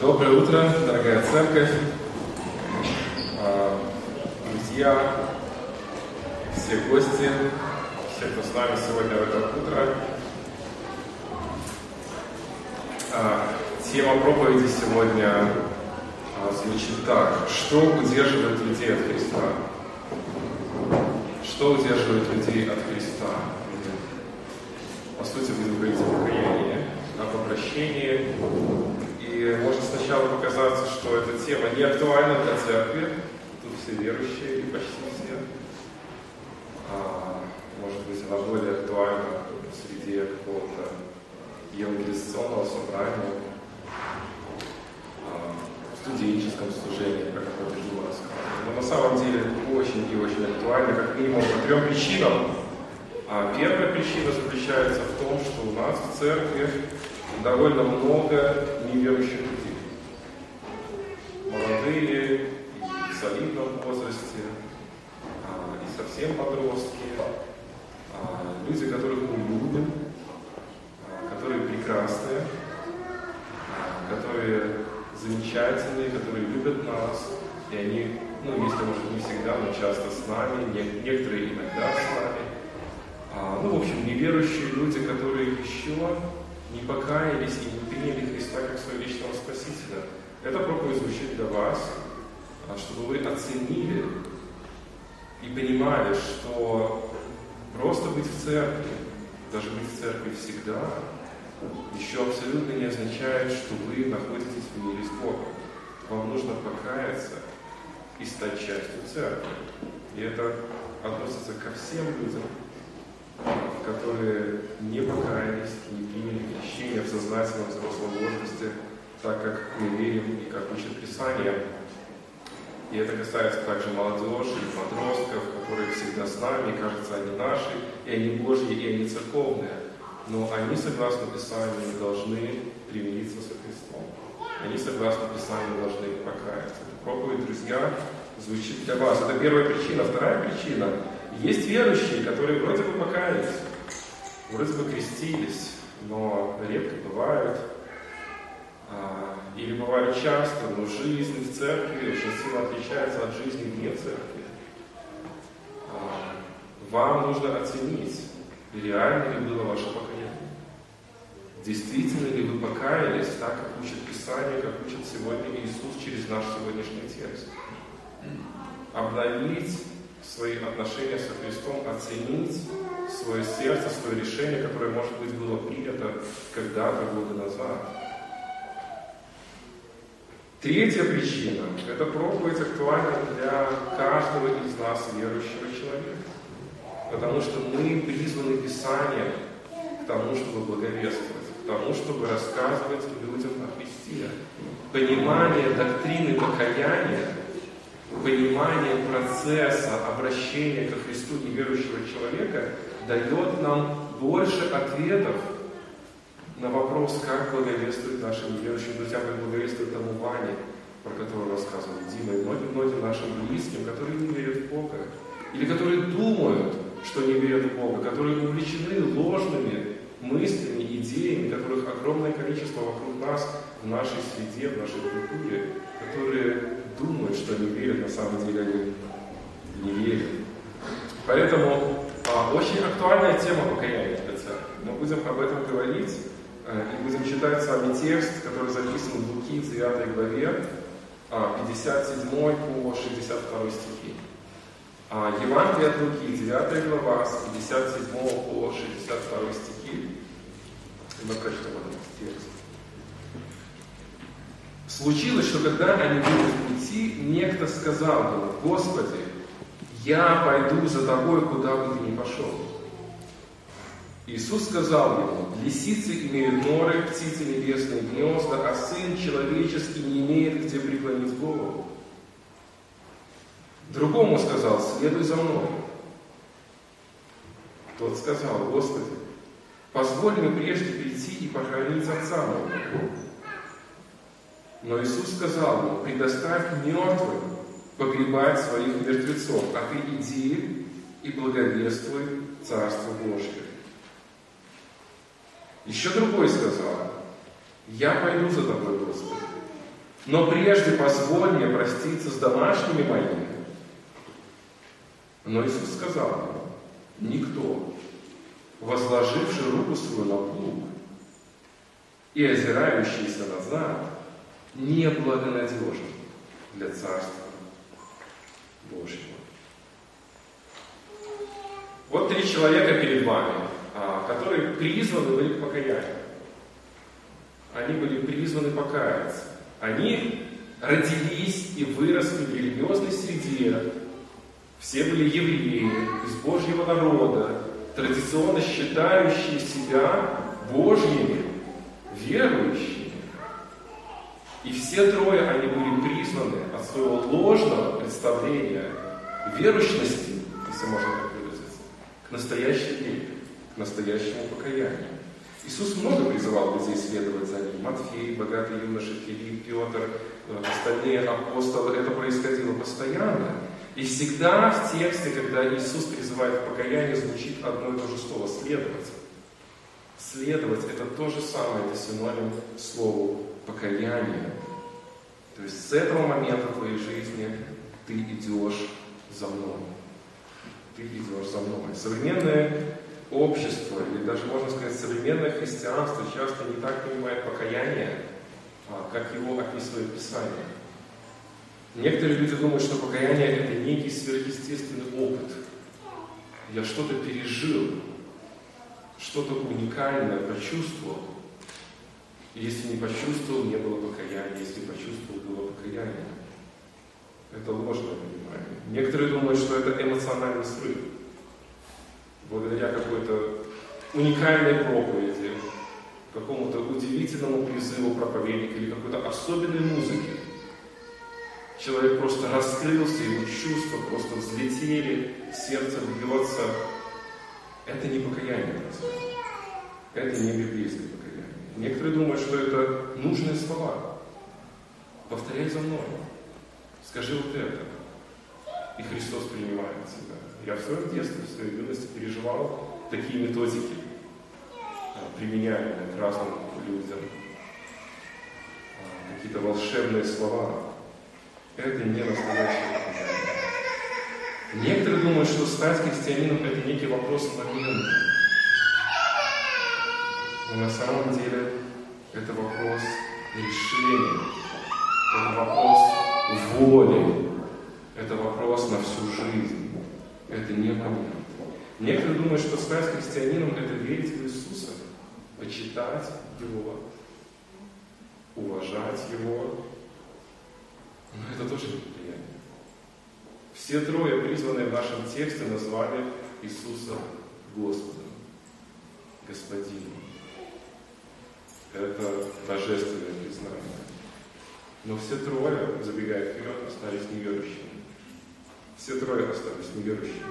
Доброе утро, дорогая церковь, а, друзья, все гости, все, кто с нами сегодня в это утро. А, тема проповеди сегодня а, звучит так. Что удерживает людей от Христа? Что удерживает людей от Христа? По сути, будем говорить о покаянии, о попрощении. И может сначала показаться, что эта тема не актуальна для церкви. Тут все верующие, и почти все. А, может быть, она более актуальна среди какого-то евангелизационного собрания, а, в студенческом служении, как это было рассказано. Но на самом деле очень и очень актуально, как минимум по трем причинам. А первая причина заключается в том, что у нас в церкви довольно много неверующих людей. Молодые, и в солидном возрасте, а, и совсем подростки, а, люди, которых мы любим, а, которые прекрасные, которые замечательные, которые любят нас, и они, ну, если, может, не всегда, но часто с нами, некоторые иногда с нами, ну, в общем, неверующие люди, которые еще не покаялись и не приняли Христа как своего личного Спасителя. Это проповедь звучит для вас, а, чтобы вы оценили и понимали, что просто быть в церкви, даже быть в церкви всегда, еще абсолютно не означает, что вы находитесь в мире с Богом. Вам нужно покаяться и стать частью церкви. И это относится ко всем людям, которые не покаялись, не приняли крещение в сознательном взрослом возрасте, так как мы верим и как учит Писание. И это касается также молодежи и подростков, которые всегда с нами, кажется, они наши, и они Божьи, и они церковные. Но они, согласно Писанию, должны примириться со Христом. Они, согласно Писанию, должны покаяться. Проповедь, друзья, звучит для вас. Это первая причина. Вторая причина есть верующие, которые вроде бы покаялись, вроде бы крестились, но редко бывают, а, или бывают часто, но жизнь в церкви очень сильно отличается от жизни вне церкви. А, вам нужно оценить, реально ли было ваше покаяние. Действительно ли вы покаялись так, как учит Писание, как учит сегодня Иисус через наш сегодняшний текст? Обновить свои отношения со Христом, оценить свое сердце, свое решение, которое, может быть, было принято когда-то годы назад. Третья причина – это проповедь актуальна для каждого из нас, верующего человека. Потому что мы призваны Писанием к тому, чтобы благовествовать, к тому, чтобы рассказывать людям о Христе. Понимание доктрины покаяния понимание процесса обращения ко Христу неверующего человека дает нам больше ответов на вопрос, как благовествует нашим неверующим друзьям, как благовествует тому Ване, про которого рассказывал Дима, и многим-многим нашим близким, которые не верят в Бога, или которые думают, что не верят в Бога, которые увлечены ложными мыслями, идеями, которых огромное количество вокруг нас, в нашей среде, в нашей культуре, которые думают, что они верят, на самом деле они не верят. Поэтому а, очень актуальная тема покаяния для церкви. Мы будем об этом говорить а, и будем читать с вами текст, который записан в Луки 9 главе, а, 57 по 62 стихи. А, Евангелие от Луки, 9 глава, с 57 по 62 стихи. И мы прочтем этот текст. Случилось, что когда они были в пути, некто сказал ему, Господи, я пойду за тобой, куда бы ты ни пошел. Иисус сказал ему, лисицы имеют норы, птицы небесные гнезда, а сын человеческий не имеет где преклонить голову. Другому сказал, следуй за мной. Тот сказал, Господи, позволь мне прежде прийти и похоронить отца моего. Но Иисус сказал ему, предоставь мертвым погребать своих мертвецов, а ты иди и благовествуй Царство Божье. Еще другой сказал, я пойду за тобой, Господи, Но прежде позволь мне проститься с домашними моими. Но Иисус сказал никто, возложивший руку свою на плуг и озирающийся назад, не благонадежен для Царства Божьего. Вот три человека перед вами, а, которые призваны были к покаянию. Они были призваны покаяться. Они родились и выросли в религиозной среде. Все были евреи, из Божьего народа, традиционно считающие себя Божьими, верующими. И все трое они были признаны от своего ложного представления верующности, если можно так выразиться, к настоящей вере, к настоящему покаянию. Иисус много призывал людей следовать за Ним. Матфей, богатый юноша Филипп, Петр, э, остальные апостолы. Это происходило постоянно. И всегда в тексте, когда Иисус призывает к покаянию, звучит одно и то же слово – следовать. Следовать – это то же самое, это синоним слову покаяние. То есть с этого момента в твоей жизни ты идешь за мной. Ты идешь за мной. Современное общество, или даже можно сказать современное христианство часто не так понимает покаяние, а, как его описывает Писание. Некоторые люди думают, что покаяние – это некий сверхъестественный опыт. Я что-то пережил, что-то уникальное почувствовал. Если не почувствовал, не было покаяния. Если почувствовал, было покаяние. Это ложное понимание. Некоторые думают, что это эмоциональный срыв благодаря какой-то уникальной проповеди, какому-то удивительному призыву проповедника или какой-то особенной музыке. Человек просто раскрылся, его чувства просто взлетели, сердце бьется. Это не покаяние. Это не библейское. Некоторые думают, что это нужные слова. Повторяй за мной. Скажи вот это. И Христос принимает тебя. Я в своем детстве, в своей юности переживал такие методики, а, применяемые к разным людям. А, какие-то волшебные слова. Это не настоящее покаяние. Некоторые думают, что стать христианином – это некий вопрос момента. Но на самом деле это вопрос решения, это вопрос воли, это вопрос на всю жизнь это не момент. Некоторые думают, что стать христианином – это верить в Иисуса, почитать Его, уважать Его. Но это тоже неприятно. Все трое, призванные в нашем тексте, назвали Иисуса Господом, Господином. Это божественное признание. Но все трое, забегая вперед, остались неверующими. Все трое остались неверующими.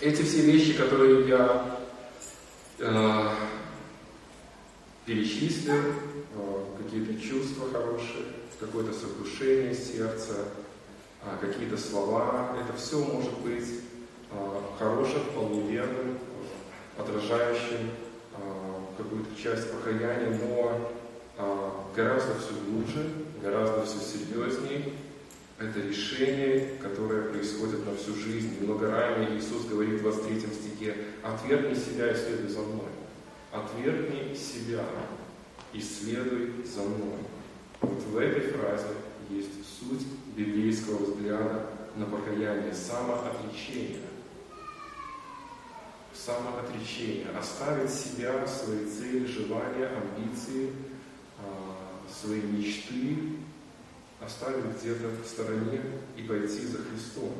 Эти все вещи, которые я э, перечислил, э, какие-то чувства хорошие, какое-то сокрушение сердца, э, какие-то слова, это все может быть э, хорошим, вполне верным, отражающим э, какую-то часть покаяния, но э, гораздо все глубже, гораздо все серьезнее, это решение, которое происходит на всю жизнь. Много ранее Иисус говорит в 23 стихе, «Отвергни себя и следуй за мной». «Отвергни себя и следуй за мной». Вот в этой фразе есть суть библейского взгляда на покаяние, самоотречение. Самоотречение. Оставить себя, свои цели, желания, амбиции, а, свои мечты, оставить где-то в стороне и пойти за Христом.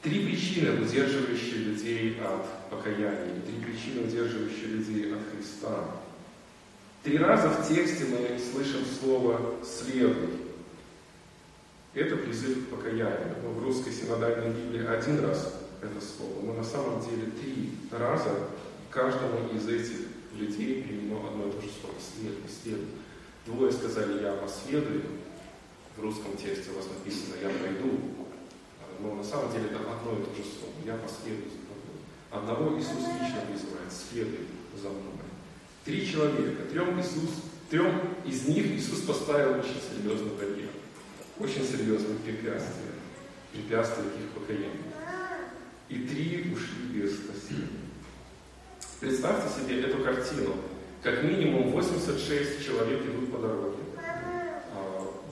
Три причины, удерживающие людей от покаяния, три причины, удерживающие людей от Христа. Три раза в тексте мы слышим слово «следуй». Это призыв к покаянию. Но в русской синодальной Библии один раз это слово, но на самом деле три раза каждому из этих людей применено одно и то же слово «следуй», «следуй». Двое сказали, я последую. В русском тексте у вас написано, я пойду. Но на самом деле это одно и то же слово. Я последую за тобой. Одного Иисус лично призывает, следуй за мной. Три человека, трем Иисус, трем из них Иисус поставил очень серьезный барьер, очень серьезные препятствия, к их покоению. И три ушли без спасения. Представьте себе эту картину. Как минимум 86 человек идут по дороге.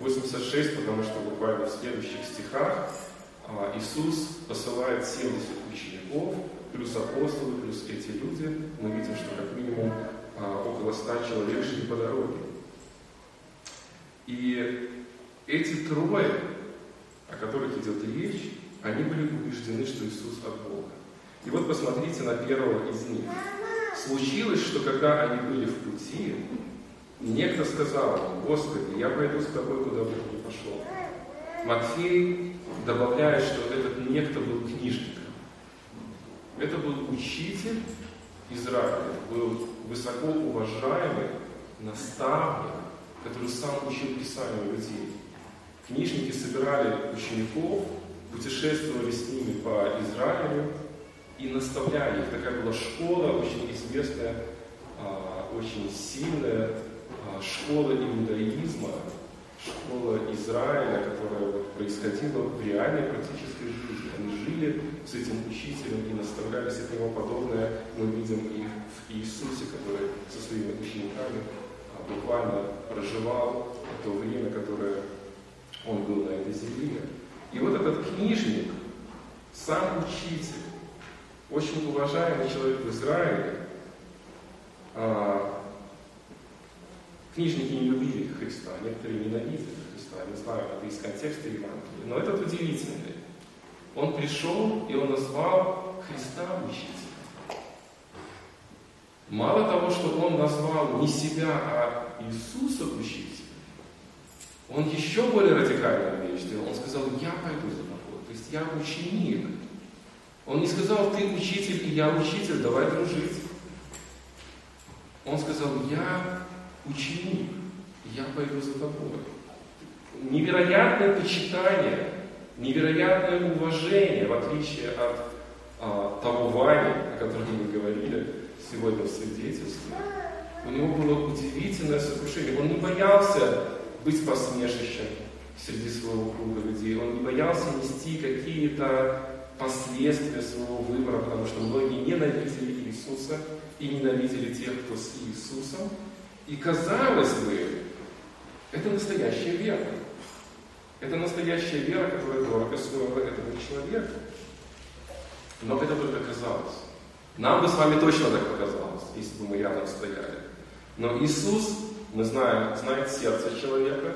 86, а, потому что буквально в следующих стихах а, Иисус посылает 70 учеников, плюс апостолы, плюс эти люди. Мы видим, что как минимум а, около 100 человек шли по дороге. И эти трое, о которых идет речь, они были убеждены, что Иисус от Бога. И вот посмотрите на первого из них. Случилось, что когда они были в пути, некто сказал ему, Господи, я пойду с тобой, куда бы ты ни пошел. Матфей добавляет, что этот некто был книжником. Это был учитель Израиля, был высоко уважаемый наставник, который сам учил Писанию людей. Книжники собирали учеников, путешествовали с ними по Израилю и наставляли их. Такая была школа, очень известная, а, очень сильная а, школа иудаизма, школа Израиля, которая происходила в реальной практической жизни. Они жили с этим учителем и наставлялись от него подобное. Мы видим их в Иисусе, который со своими учениками а, буквально проживал то время, которое он был на этой земле. И вот этот книжник, сам учитель, очень уважаемый человек в Израиле, а, книжники не любили Христа, некоторые ненавидели Христа, я не знаю, это из контекста Евангелия, но этот удивительный. Он пришел и он назвал Христа учителем. Мало того, что он назвал не себя, а Иисуса учителем, он еще более радикальную вещь сделал. Он сказал, я пойду за тобой. То есть я ученик. Он не сказал, ты учитель, и я учитель, давай дружить. Он сказал, я ученик, я пойду за тобой. Невероятное почитание, невероятное уважение, в отличие от а, того Вани, о котором мы говорили сегодня в свидетельстве. У него было удивительное сокрушение. Он не боялся быть посмешищем среди своего круга людей. Он не боялся нести какие-то последствия своего выбора, потому что многие ненавидели Иисуса и ненавидели тех, кто с Иисусом. И казалось бы, это настоящая вера. Это настоящая вера, которая дорого стоила этого человека. Но это только казалось. Нам бы с вами точно так показалось, если бы мы рядом стояли. Но Иисус мы знаем, знает сердце человека,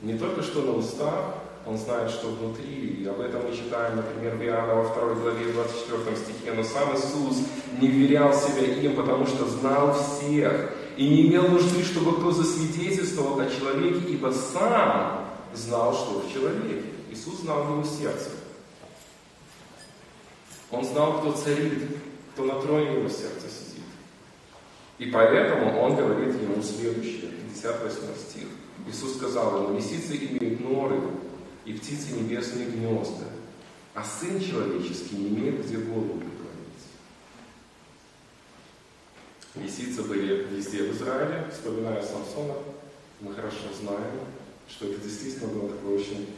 не только что на устах, он знает, что внутри. И об этом мы читаем, например, в Иоанна во 2 главе 24 стихе. Но сам Иисус не верял себя им, потому что знал всех. И не имел нужды, чтобы кто засвидетельствовал о человеке, ибо сам знал, что в человеке. Иисус знал его сердце. Он знал, кто царит, кто на троне его сидит. И поэтому он говорит ему следующее, 58 стих. Иисус сказал ему, лисицы имеют норы, и птицы небесные гнезда, а Сын Человеческий не имеет где голову преклонить. Лисицы были везде в Израиле, вспоминая Самсона, мы хорошо знаем, что это действительно было такое очень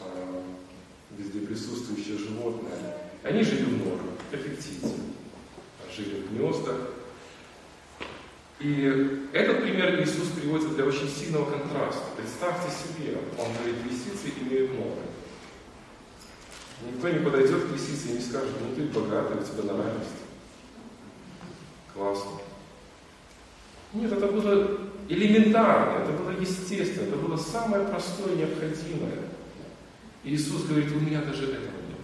э, везде присутствующее животное. Они жили в норах, как и птицы. Жили в гнездах, и этот пример Иисус приводит для очень сильного контраста. Представьте себе, он говорит, лисицы имеют много. Никто не подойдет к лисице и не скажет, ну ты богатый, у тебя нравится. Классно. Нет, это было элементарно, это было естественно, это было самое простое, необходимое. И Иисус говорит, у меня даже этого нет.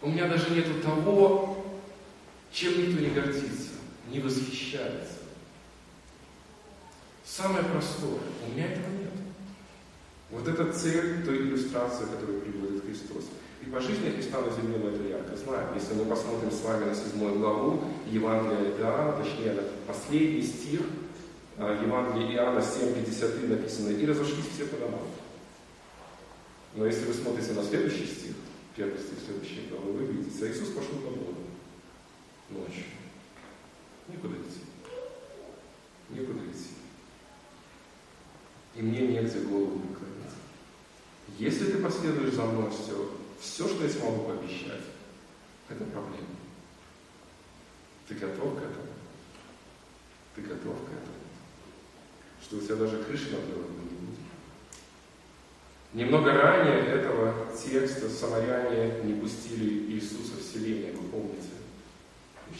У меня даже нету того, чем никто не гордится не восхищается. Самое простое. У меня этого нет. Вот это цель той иллюстрации, которую приводит Христос. И по жизни Христа на земле мы это ярко знаем. Если мы посмотрим с вами на седьмую главу Евангелия Иоанна, точнее, на последний стих а, Евангелия Иоанна 7.53 написано «И разошлись все по домам». Но если вы смотрите на следующий стих, первый стих следующей главы, вы видите, Иисус пошел по воду ночью. Некуда идти. Некуда идти. И мне негде голову наклонить. Если ты последуешь за мной все, все, что я смогу пообещать, это проблема. Ты готов к этому? Ты готов к этому? Что у тебя даже крыши над головой не будет. Немного ранее этого текста самаряне не пустили Иисуса в селение, вы помните?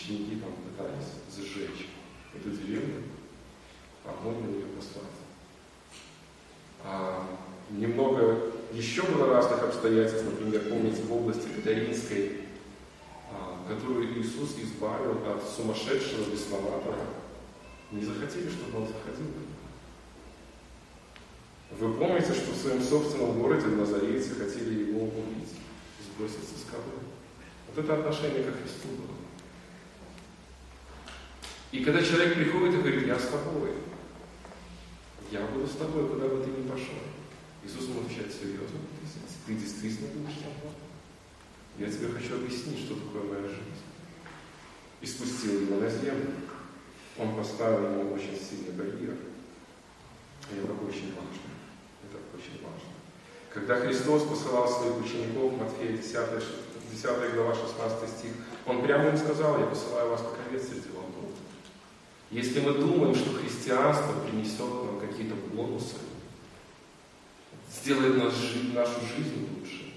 Ученики там пытались сжечь эту деревню, можно ее послать. А, немного еще было разных обстоятельств, например, помните, в области Катаринской, а, которую Иисус избавил от сумасшедшего бесноватого. Не захотели, чтобы он заходил. Вы помните, что в своем собственном городе в хотели его убить, сбросить со скалы. Вот это отношение ко Христу было. И когда человек приходит и говорит, я с тобой, я буду с тобой, куда бы ты ни пошел. Иисус ему отвечает серьезно, ты действительно будешь со мной? Я тебе хочу объяснить, что такое моя жизнь. И спустил его на землю. Он поставил ему очень сильный барьер. И это очень важно. Это очень важно. Когда Христос посылал своих учеников, Матфея 10, 10 глава 16 стих, Он прямо им сказал, я посылаю вас как овец среди волков. Если мы думаем, что христианство принесет нам какие-то бонусы, сделает наш, нашу жизнь лучше,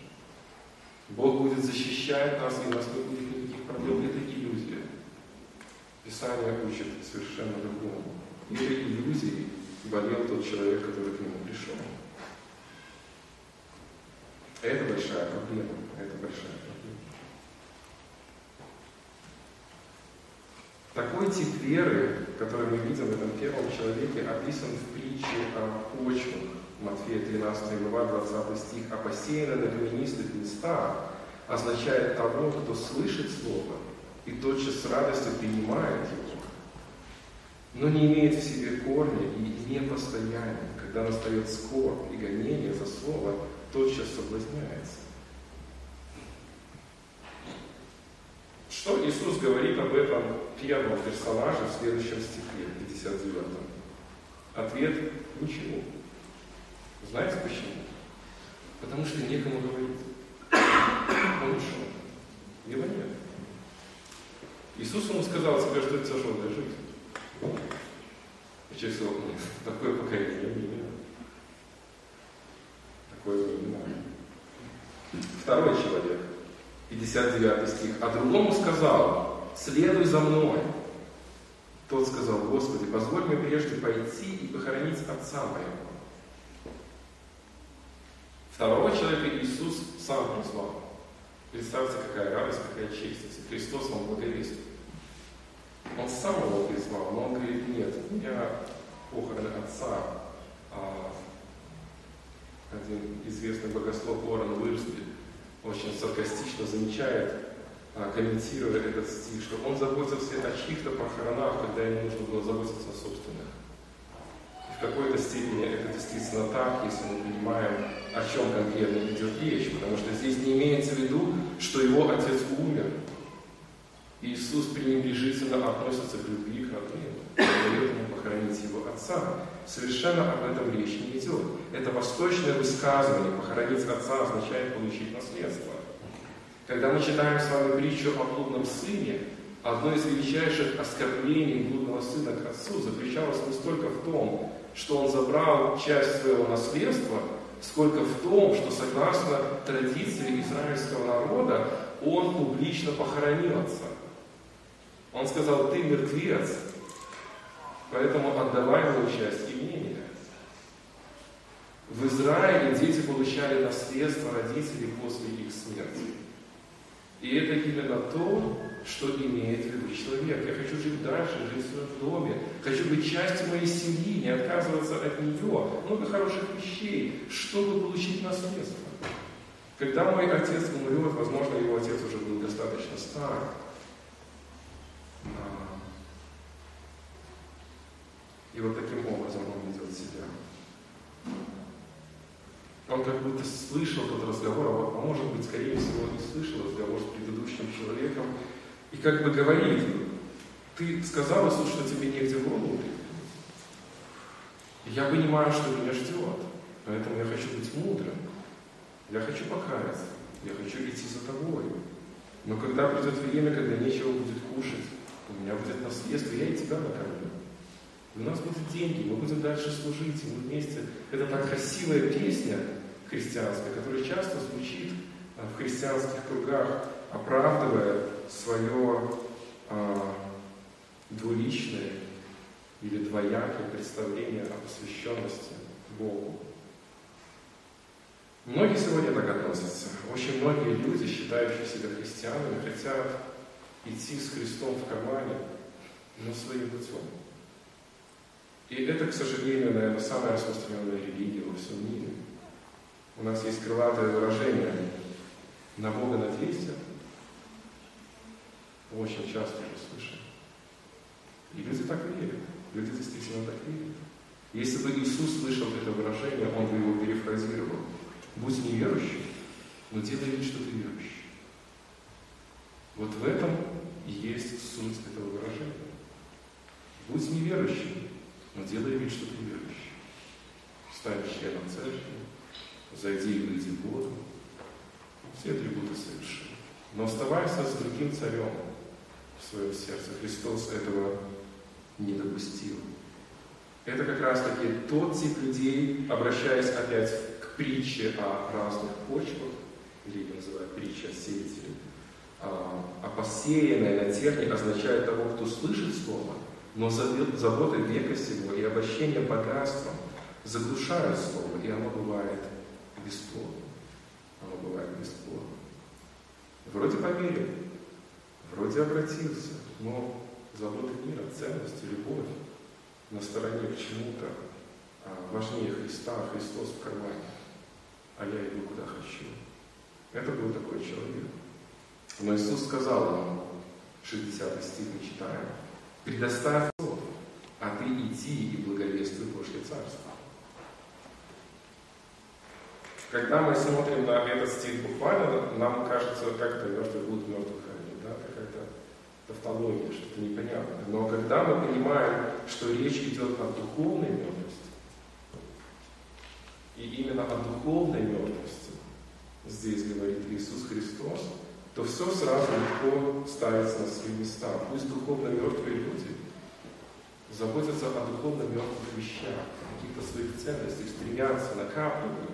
Бог будет защищать нас, и у нас не будет никаких проблем, это иллюзия. Писание учит совершенно другому. Этой иллюзией болел тот человек, который к нему пришел. Это большая проблема. Это большая проблема. Такой тип веры, который мы видим в этом первом человеке, описан в притче о почвах. Матфея 13 глава, 20 стих. «А посеяно на каменистых местах» означает того, кто слышит Слово и тотчас с радостью принимает его, но не имеет в себе корня и не постоянен. Когда настает скорбь и гонение за Слово, тотчас соблазняется. Что Иисус говорит об этом первом персонаже в следующем стихе, 59 Ответ – ничего. Знаете почему? Потому что некому говорить. Он ушел. Его нет. Иисус ему сказал, тебе ждет тяжелая жизнь. И человек сказал, нет, такое поколение не имею. Такое не надо. Второй человек – 59 стих. А другому сказал, следуй за мной. Тот сказал, Господи, позволь мне прежде пойти и похоронить отца моего. Второго человека Иисус сам призвал. Представьте, какая радость, какая честь, если Христос вам благовестит. Он сам его призвал, но он говорит, нет, у меня похороны отца. А один известный богослов Уоррен Уирсли очень саркастично замечает, а, комментируя этот стих, что он заботился о чьих-то похоронах, когда ему нужно было заботиться о собственных. И в какой-то степени это действительно так, если мы понимаем, о чем конкретно идет речь, потому что здесь не имеется в виду, что его отец умер. Иисус пренебрежительно относится к любви к родным, похоронить его отца. Совершенно об этом речь не идет. Это восточное высказывание «похоронить отца» означает получить наследство. Когда мы читаем с вами притчу о блудном сыне, одно из величайших оскорблений блудного сына к отцу заключалось не столько в том, что он забрал часть своего наследства, сколько в том, что согласно традиции израильского народа он публично похоронил отца. Он сказал, ты мертвец, Поэтому отдавай ему часть имения. В Израиле дети получали наследство родителей после их смерти. И это именно то, что имеет в виду человек. Я хочу жить дальше, жить в своем доме. Хочу быть частью моей семьи, не отказываться от нее. Много хороших вещей, чтобы получить наследство. Когда мой отец умрет, возможно, его отец уже был достаточно стар. И вот таким образом он ведет себя. Он как будто слышал тот разговор, а, а может быть, скорее всего, и слышал разговор с предыдущим человеком, и как бы говорит, ты сказал Иисус, что тебе негде голову Я понимаю, что меня ждет. Поэтому я хочу быть мудрым. Я хочу покаяться. Я хочу идти за тобой. Но когда придет время, когда нечего будет кушать, у меня будет наследство, я и тебя накормлю. У нас будут деньги, мы будем дальше служить, и мы вместе. Это так красивая песня христианская, которая часто звучит а, в христианских кругах, оправдывая свое а, двуличное или двоякое представление о посвященности Богу. Многие сегодня так относятся. Очень многие люди, считающие себя христианами, хотят идти с Христом в кармане, но своим путем. И это, к сожалению, наверное, самая распространенная религия во всем мире. У нас есть крылатое выражение «на Бога надейся». Очень часто уже слышим. И люди так верят. Люди действительно так верят. Если бы Иисус слышал это выражение, Он бы его перефразировал. Будь неверующим, но делай вид, что ты верующий. Вот в этом и есть суть этого выражения. Будь неверующим, но делай вид, что ты верующий. Стань членом церкви, зайди в воду. Все атрибуты совершены. Но оставайся с другим царем в своем сердце. Христос этого не допустил. Это как раз таки тот тип людей, обращаясь опять к притче о разных почвах, или ее называют притча о сеятеле, а посеянное на терне означает того, кто слышит слово, но заботы века сего и обольщение богатством заглушают слово, и оно бывает бесплодным. Оно бывает бесплодным. Вроде поверил, вроде обратился, но заботы мира, ценности, любовь на стороне к чему-то а, важнее Христа, а Христос в кармане, а я иду куда хочу. Это был такой человек. Но Иисус сказал ему, 60 стих мы читаем, предоставь плод, а ты иди и благовествуй Божье Царство. Когда мы смотрим на этот стих буквально, нам кажется, как это мертвый будут мертвых хоронить, да, какая-то тавтология, что-то непонятное. Но когда мы понимаем, что речь идет о духовной мертвости, и именно о духовной мертвости здесь говорит Иисус Христос, то все сразу легко ставится на свои места. Пусть духовно мертвые люди заботятся о духовно мертвых вещах, каких-то своих ценностях, стремятся, накапливают,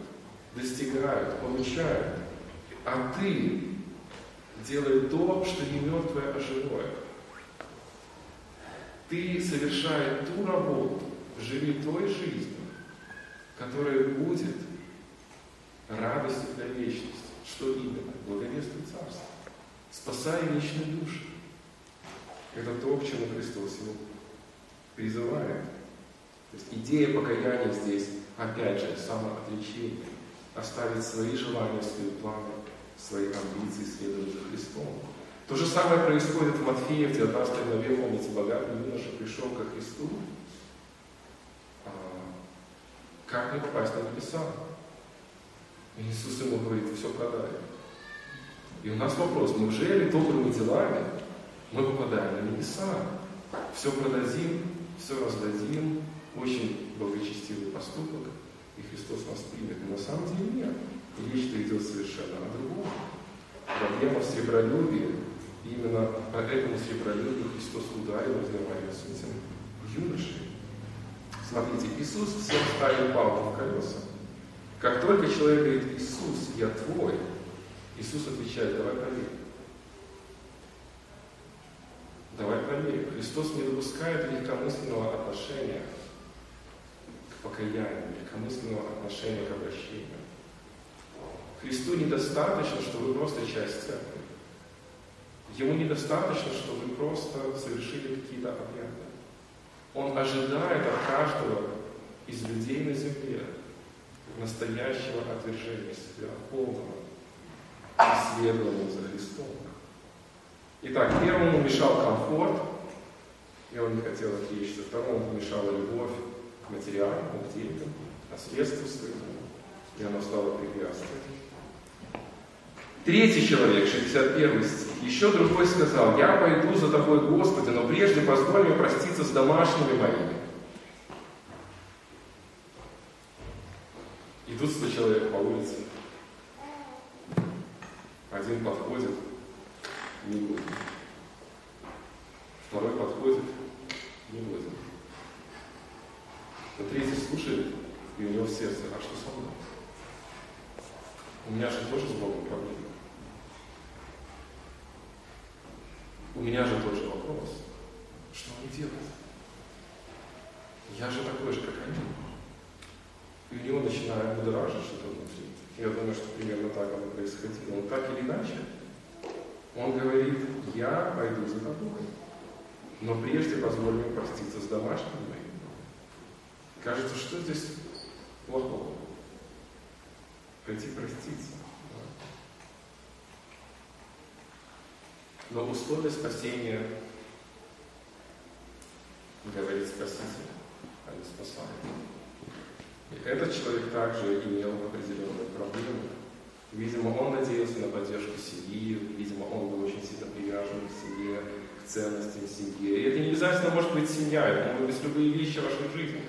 достигают, получают. А ты делай то, что не мертвое, а живое. Ты совершай ту работу, живи той жизнью, которая будет радостью для вечности. Что именно? Благовествуй Царство. Спасай вечные души. Это то, к чему Христос его призывает. То есть идея покаяния здесь, опять же, самоотречение. Оставить свои желания, свои планы, свои амбиции, следовать за Христом. То же самое происходит в Матфея, в 19 главе, помните, богатый юноша пришел ко Христу. А, как мне попасть на небеса? Иисус ему говорит, все продай. И у нас вопрос, неужели добрыми делами мы попадаем на небеса? Все продадим, все раздадим, очень благочестивый поступок, и Христос нас примет. Но на самом деле нет. Речь-то идет совершенно о другом. Проблема в сребролюбии. Именно по этому сребролюбию Христос ударил, разговаривая с этим юношей. Смотрите, Иисус всем ставил палку в колеса. Как только человек говорит, Иисус, я твой, Иисус отвечает, давай проверим. Давай проверим. Христос не допускает легкомысленного отношения к покаянию, легкомысленного отношения к обращению. Христу недостаточно, что вы просто часть церкви. Ему недостаточно, что вы просто совершили какие-то обряды. Он ожидает от каждого из людей на земле настоящего отвержения себя, полного исследования за Христом. Итак, первому мешал комфорт, и он не хотел отличиться. Второму мешала любовь к материалам, к деньгам, наследству своему, и оно стало препятствием. Третий человек, 61 стих. Еще другой сказал, я пойду за тобой, Господи, но прежде позволь мне проститься с домашними моими. Идут 100 человек по улице. Один подходит, не будет. Второй подходит, не будет. Но третий слушает, и у него в сердце, а что со мной? У меня же тоже с Богом проблемы. У меня же тоже вопрос. Что мне делать? Я же такой же, как они. И у него начинает будоражить что-то внутри. Я думаю, что примерно так оно происходило. Но так или иначе, он говорит, я пойду за тобой. Но прежде позволь мне проститься с домашними моими. Кажется, что здесь плохого? Пойти проститься. Но условия спасения, говорит Спаситель, а не спасает. И этот человек также имел определенные проблемы. Видимо, он надеялся на поддержку семьи, видимо, он был очень сильно привязан к семье, к ценностям семьи. И это не обязательно может быть семья, это могут быть любые вещи в вашей жизни.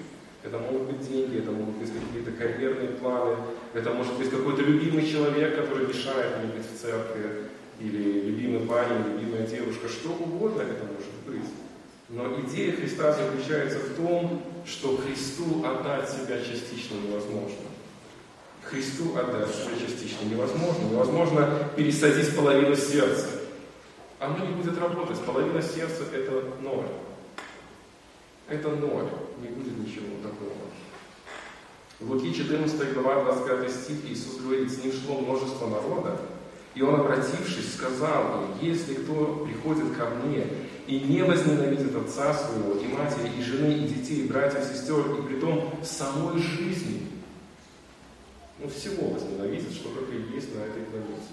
Это могут быть деньги, это могут быть какие-то карьерные планы, это может быть какой-то любимый человек, который мешает мне быть в церкви, или любимый парень, любимая девушка, что угодно это может быть. Но идея Христа заключается в том, что Христу отдать себя частично невозможно. Христу отдать себя частично невозможно. Невозможно пересадить половину сердца. Оно не будет работать. Половина сердца – это ноль. Это ноль. Не будет ничего такого. В Луки 14 глава 25 стих Иисус говорит, с ним шло множество народа, и он, обратившись, сказал им, если кто приходит ко мне и не возненавидит отца своего, и матери, и жены, и детей, и братьев, и сестер, и при том самой жизни, ну, всего возненавидит, что только есть на этой планете.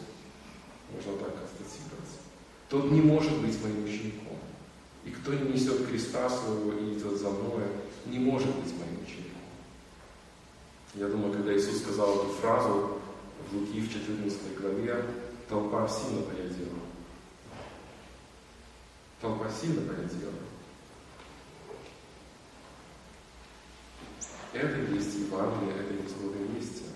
Можно так констатировать. Тот не может быть моим учеником. И кто не несет креста своего и идет за мной, не может быть моим учеником. Я думаю, когда Иисус сказал эту фразу в Луки в 14 главе, толпа сильно поредела. Толпа сильно поредела. Это есть Евангелие, это есть благовестие.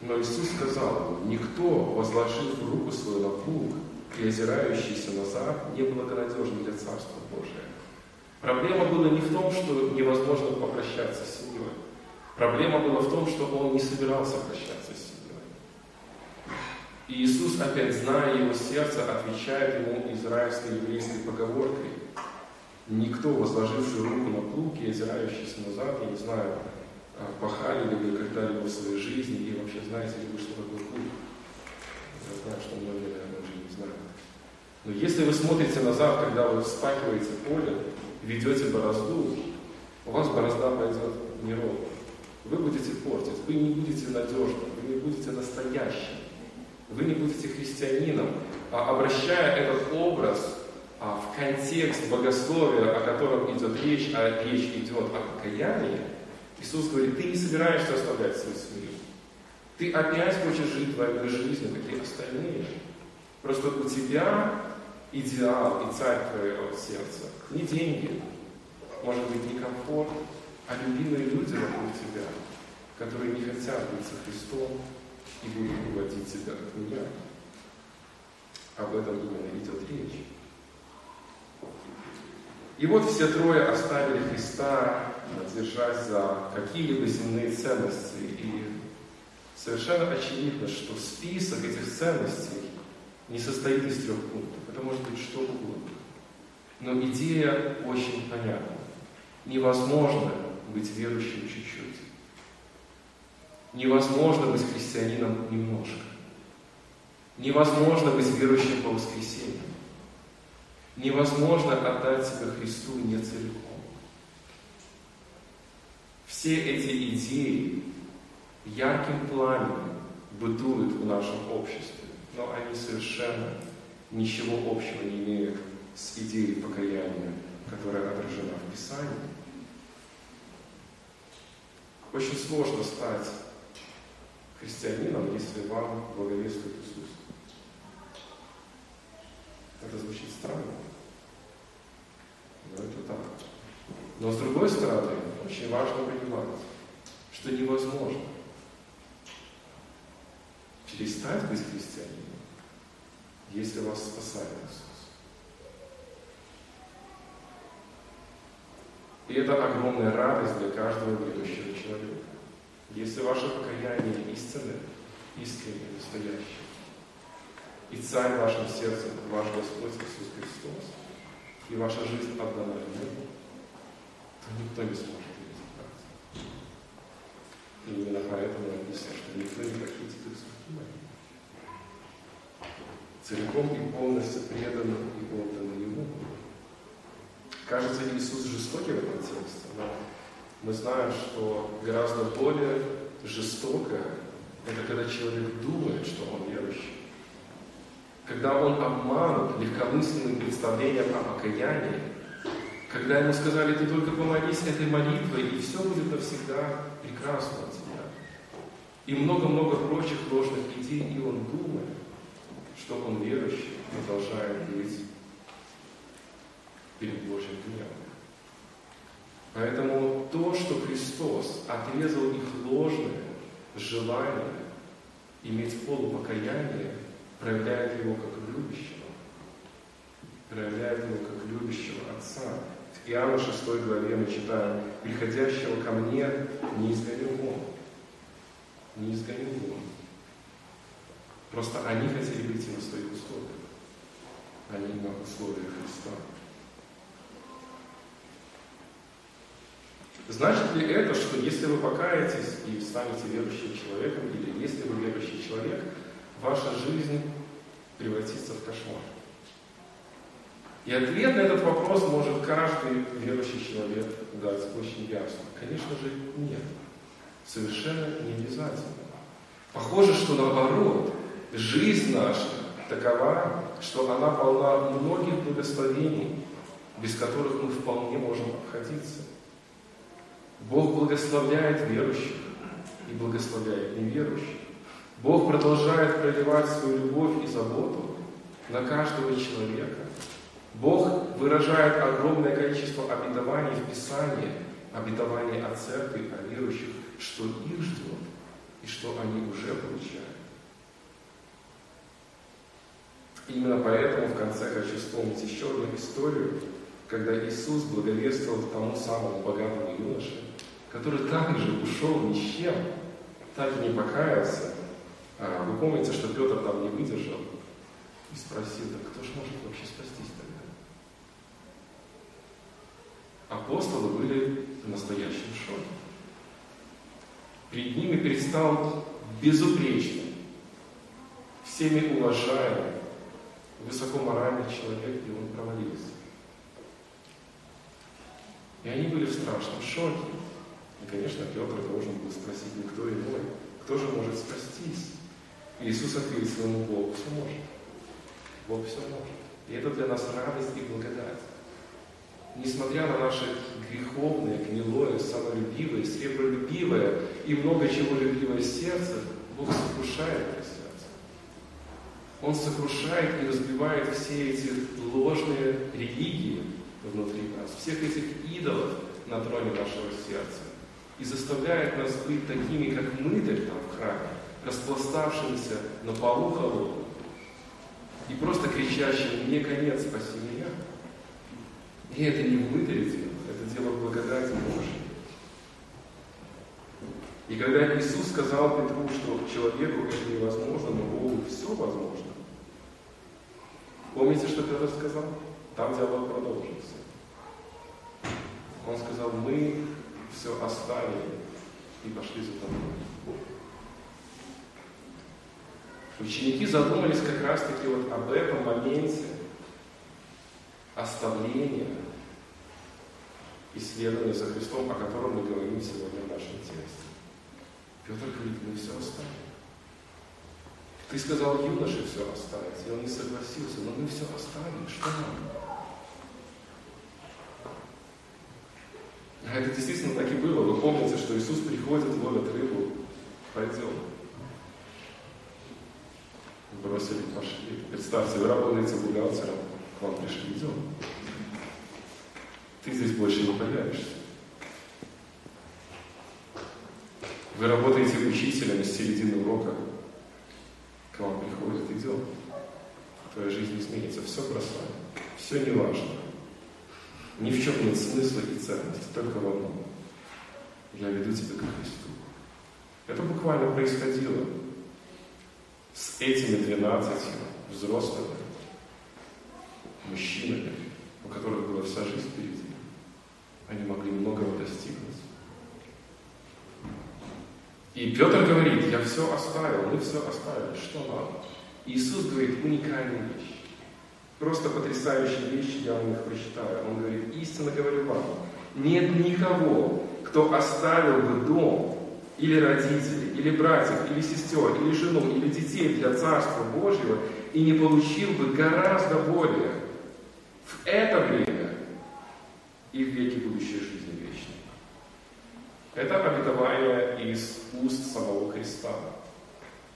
Но Иисус сказал никто, возложив руку свою на плуг и озирающийся назад, не благонадежен для Царства Божия. Проблема была не в том, что невозможно попрощаться с семьей. Проблема была в том, что он не собирался прощаться с семьей. И Иисус, опять зная его сердце, отвечает ему израильской еврейской поговоркой. Никто, возложивший руку на плуг и озирающийся назад, я не знаю, пахали ли вы когда-либо в своей жизни, и вообще знаете ли вы, что такое плуг. Я знаю, что многие, наверное, уже не знают. Но если вы смотрите назад, когда вы вспахиваете поле, ведете борозду, у вас борозда пойдет неровно. Вы будете портить, вы не будете надежным, вы не будете настоящим, вы не будете христианином. А обращая этот образ а, в контекст богословия, о котором идет речь, а речь идет о покаянии, Иисус говорит, ты не собираешься оставлять свою семью. Ты опять хочешь жить двойной жизнью, как и остальные. Просто у тебя идеал и царь твоего сердца не деньги, может быть, не комфорт, а любимые люди вокруг тебя, которые не хотят быть со Христом и будут уводить тебя от меня. Об этом именно идет речь. И вот все трое оставили Христа, держась за какие-либо земные ценности. И совершенно очевидно, что список этих ценностей не состоит из трех пунктов. Это может быть что угодно. Но идея очень понятна. Невозможно быть верующим чуть-чуть. Невозможно быть христианином немножко. Невозможно быть верующим по воскресеньям. Невозможно отдать себя Христу не целиком. Все эти идеи ярким пламенем бытуют в нашем обществе, но они совершенно ничего общего не имеют с идеей покаяния, которая отражена в Писании. Очень сложно стать христианином, если вам благовествует Иисус. Это звучит странно. Но это так. Но с другой стороны, очень важно понимать, что невозможно перестать быть христианином, если вас спасает Иисус. И это огромная радость для каждого верующего человека. Если ваше покаяние истинное, искреннее, настоящее, и Царь в вашем сердце, ваш Господь Иисус Христос, и ваша жизнь отдана Ему, никто не сможет ее забрать. И именно поэтому написано, что никто не похитит их судьбы. Целиком и полностью преданы и отданы Ему. Кажется, Иисус жестокий в этом тексте, но мы знаем, что гораздо более жестокое – это когда человек думает, что он верующий когда он обманут легкомысленным представлением о покаянии, когда ему сказали, ты только помолись этой молитвой, и все будет навсегда прекрасно от тебя. И много-много прочих ложных идей, и он думает, что он верующий, продолжает быть перед Божьим гневом. Поэтому то, что Христос отрезал их ложное желание иметь полупокаяние, проявляет его как любящего, проявляет его как любящего Отца. Иоанна 6 главе мы читаем, «Приходящего ко мне не изгоню вон». Не изгоню вон. Просто они хотели выйти на своих условиях, а не на условиях Христа. Значит ли это, что если вы покаетесь и станете верующим человеком, или если вы верующий человек, ваша жизнь превратится в кошмар. И ответ на этот вопрос может каждый верующий человек дать очень ясно. Конечно же, нет. Совершенно не обязательно. Похоже, что наоборот, жизнь наша такова, что она полна многих благословений, без которых мы вполне можем обходиться. Бог благословляет верующих и благословляет неверующих. Бог продолжает проливать свою любовь и заботу на каждого человека. Бог выражает огромное количество обетований в Писании, обетований о церкви, о верующих, что их ждет и что они уже получают. Именно поэтому в конце хочу вспомнить еще одну историю, когда Иисус благовествовал тому самому богатому юноше, который также ушел ни с чем, так и не покаялся, а, вы помните, что Петр там не выдержал? И спросил, так кто же может вообще спастись Апостолы были в настоящем шоке. Перед ними предстал безупречный, всеми уважаемый, высокоморальный человек, и он провалился. И они были в страшном шоке. И, конечно, Петр должен был спросить, никто иной, кто же может спастись? Иисус ответил ему, Бог все может. Бог все может. И это для нас радость и благодать. Несмотря на наше греховное, гнилое, самолюбивое, сребролюбивое и много чего любивое сердце, Бог сокрушает это сердце. Он сокрушает и разбивает все эти ложные религии внутри нас, всех этих идолов на троне нашего сердца и заставляет нас быть такими, как мы там в храме, распластавшимся на полу холодном и просто кричащим «Мне конец, спаси меня!» И это не в мытаре дело, это дело благодати Божьей. И когда Иисус сказал Петру, что человеку это невозможно, но Богу все возможно, помните, что Петр сказал? Там диалог продолжился. Он сказал, мы все оставили и пошли за тобой. Ученики задумались как раз-таки вот об этом моменте оставления исследования за Христом, о котором мы говорим сегодня в нашем тексте. Петр говорит, мы все оставим. Ты сказал юноше все оставить, и он не согласился, но мы все оставим, что нам? Это действительно так и было. Вы помните, что Иисус приходит, ловит рыбу, пойдем бросили, пошли. Представьте, вы работаете бухгалтером, вам пришли, идем. Ты здесь больше не появишься. Вы работаете учителем с середины урока. К вам приходит, идем. Твоя жизнь изменится. Все бросай. Все не важно. Ни в чем нет смысла и ценности, только в одном. Я веду тебя к Христу. Это буквально происходило с этими двенадцатью взрослыми мужчинами, у которых была вся жизнь впереди. Они могли многого достигнуть. И Петр говорит, я все оставил, мы все оставили, что надо? Иисус говорит уникальную вещь. Просто потрясающие вещи, я вам их прочитаю. Он говорит, истинно говорю вам, нет никого, кто оставил бы дом, или родителей, или братьев, или сестер, или жену, или детей для Царства Божьего, и не получил бы гораздо более в это время и в веки будущей жизни вечной. Это обетование из уст самого Христа.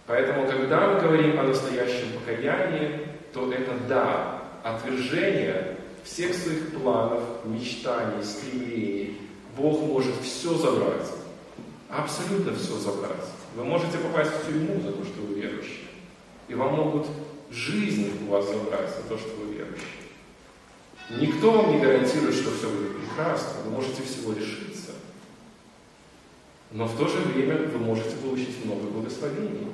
Поэтому, когда мы говорим о настоящем покаянии, то это да, отвержение всех своих планов, мечтаний, стремлений. Бог может все забрать. Абсолютно все забрать. Вы можете попасть в тюрьму за то, что вы верующие. И вам могут жизнь у вас забрать за то, что вы верующие. Никто вам не гарантирует, что все будет прекрасно. Вы можете всего лишиться. Но в то же время вы можете получить много благословений,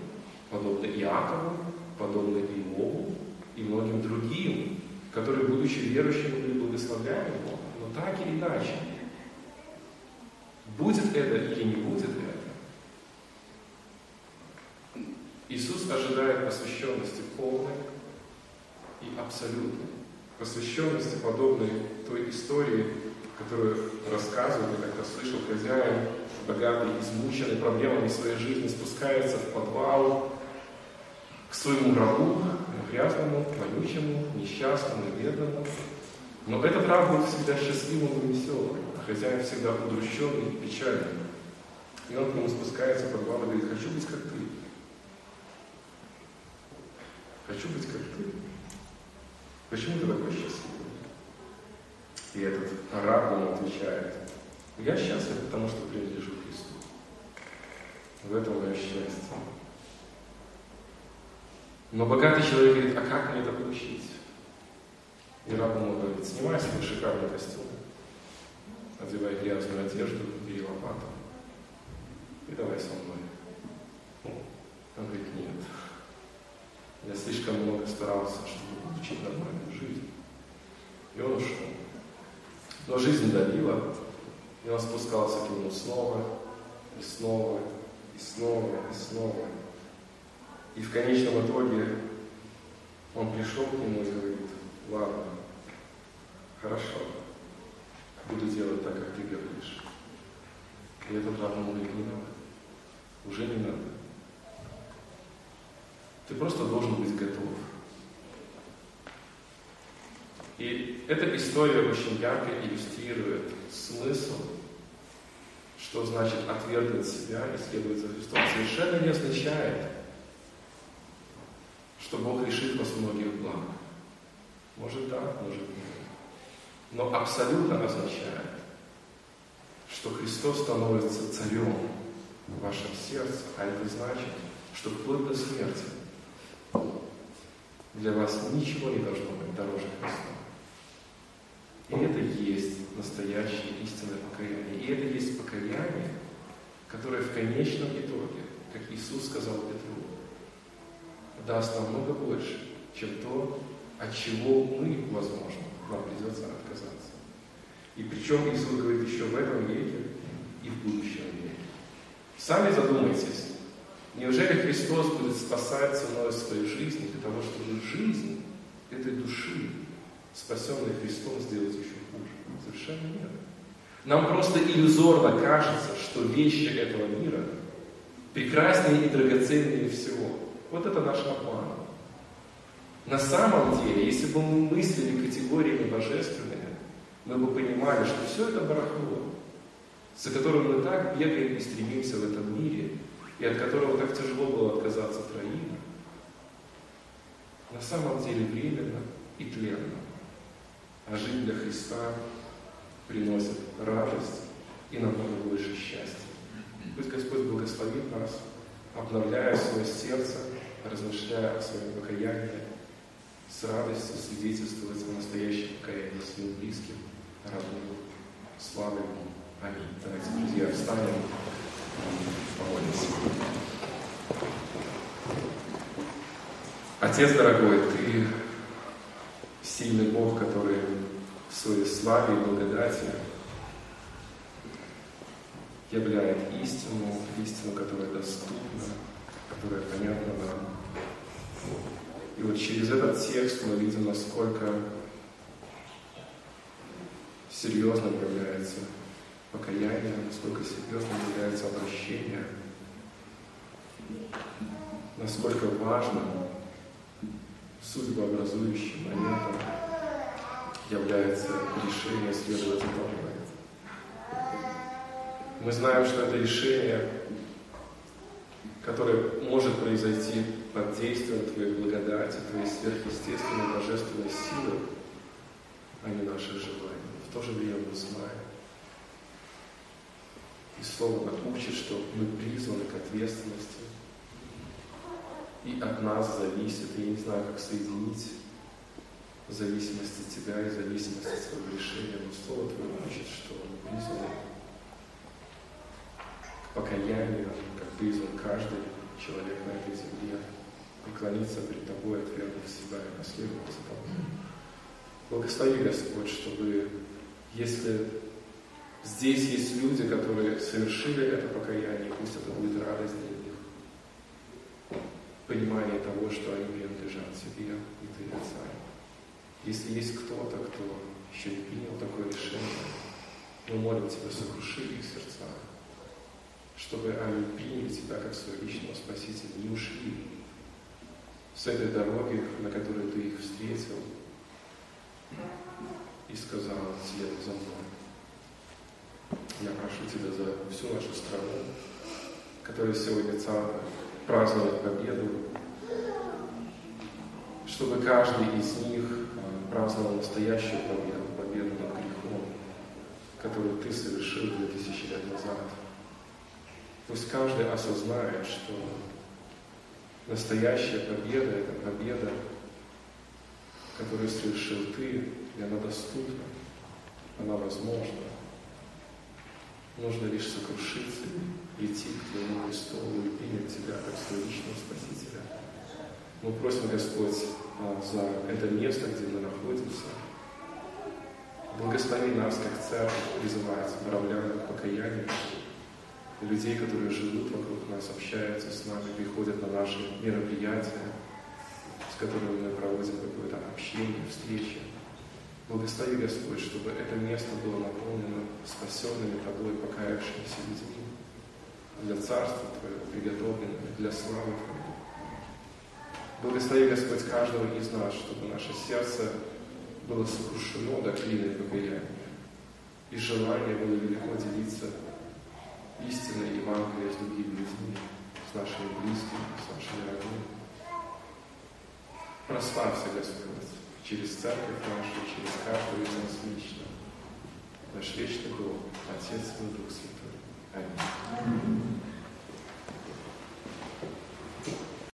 подобно Иакову, подобно Иову и многим другим, которые, будучи верующими, были благословляемы Богом. Но так или иначе, будет это или не будет это, Иисус ожидает посвященности полной и абсолютной. Посвященности, подобной той истории, которую рассказывает, я как-то слышал, хозяин, богатый, измученный проблемами своей жизни, спускается в подвал к своему рабу, грязному, вонючему, несчастному бедному. Но этот раб был всегда счастливым и веселым, а хозяин всегда удрученный и печальный. И он к нему спускается в подвал и говорит, хочу быть как ты. Хочу быть как ты. Почему ты такой счастливый? И этот раб ему отвечает, я счастлив, потому что принадлежу Христу. В этом мое счастье. Но богатый человек говорит, а как мне это получить? И раб ему говорит, снимай свой шикарный костюм, одевай грязную одежду, бери лопату и давай со мной. Он говорит, нет. Я слишком много старался, чтобы получить нормальную жизнь. И он ушел. Но жизнь давила, и он спускался к нему снова, и снова, и снова, и снова. И в конечном итоге он пришел к нему и говорит, ладно, хорошо, буду делать так, как ты говоришь. И этот раб ему говорит, не надо, уже не надо. Ты просто должен быть готов. И эта история очень ярко иллюстрирует смысл, что значит отвергнуть себя и следовать за Христом. Совершенно не означает, что Бог лишит вас многих благ. Может да, может нет. Но абсолютно означает, что Христос становится царем в вашем сердце, а это значит, что вплоть до смерти для вас ничего не должно быть дороже Христа. И это есть настоящее истинное покаяние. И это есть покаяние, которое в конечном итоге, как Иисус сказал Петру, даст намного больше, чем то, от чего мы, возможно, нам придется отказаться. И причем Иисус говорит еще в этом веке и в будущем веке. Сами задумайтесь, неужели Христос будет спасать ценой своей жизни того, чтобы жизнь этой души, спасенной Христом, сделать еще хуже? Совершенно нет. Нам просто иллюзорно кажется, что вещи этого мира прекраснее и драгоценнее всего. Вот это наш обман. На самом деле, если бы мы мыслили категориями божественными, мы бы понимали, что все это барахло, за которым мы так бегаем и стремимся в этом мире, и от которого так тяжело было отказаться троим, на самом деле временно и тленно. А жить для Христа приносит радость и намного больше счастья. Пусть Господь благословит нас, обновляя свое сердце, размышляя о своем покаянии, с радостью свидетельствовать о настоящем покаянии своим близким, родным. Слава Ему. Аминь. Давайте, друзья, встанем. Отец дорогой, Ты сильный Бог, который в своей славе и благодати являет истину, истину, которая доступна, которая понятна нам. И вот через этот текст мы видим, насколько серьезным является покаяние, насколько серьезным является обращение, насколько важным судьбообразующим моментом является решение следовать этому Мы знаем, что это решение, которое может произойти под действием Твоей благодати, Твоей сверхъестественной божественной силы, а не наших желаний. В то же время мы знаем. И Слово учит, что мы призваны к ответственности. И от нас зависит, я не знаю, как соединить зависимость от Тебя и зависимость от своего решения. Но Слово Твое учит, что мы призваны к покаянию, как призван каждый человек на этой земле преклониться перед Тобой, отвергнув себя и последовать Тобой. Благослови, Господь, чтобы, если здесь есть люди, которые совершили это покаяние, пусть это будет радость для них, понимание того, что они принадлежат Тебе и Ты Царь. Если есть кто-то, кто еще не принял такое решение, мы молим Тебя, сокруши их сердца, чтобы они приняли Тебя как своего личного Спасителя, не ушли с этой дороги, на которой ты их встретил, и сказал, следуй за мной. Я прошу Тебя за всю нашу страну, которая сегодня празднует победу, чтобы каждый из них а, праздновал настоящую победу, победу над грехом, которую Ты совершил 2000 лет назад. Пусть каждый осознает, что Настоящая победа – это победа, которую совершил ты, и она доступна, она возможна. Нужно лишь сокрушиться, идти к Твоему престолу и принять Тебя как своего личного Спасителя. Мы просим, Господь, а, за это место, где мы находимся. Благослови нас, как церковь, призывать бравляна к покаянию, людей, которые живут вокруг нас, общаются с нами, приходят на наши мероприятия, с которыми мы проводим какое-то общение, встречи. Благослови, Господь, чтобы это место было наполнено спасенными Тобой, покаявшимися людьми, для Царства Твоего, приготовленными для славы Твоей. Благослови, Господь, каждого из нас, чтобы наше сердце было сокрушено до клина покаяния, и желание было велико делиться истинное Евангелие с другими людьми, с нашими близкими, с нашими родными. Прославься, Господь, через церковь нашу, через каждого из нас лично. Наш вечный Бог, Отец и Дух Святой. Аминь.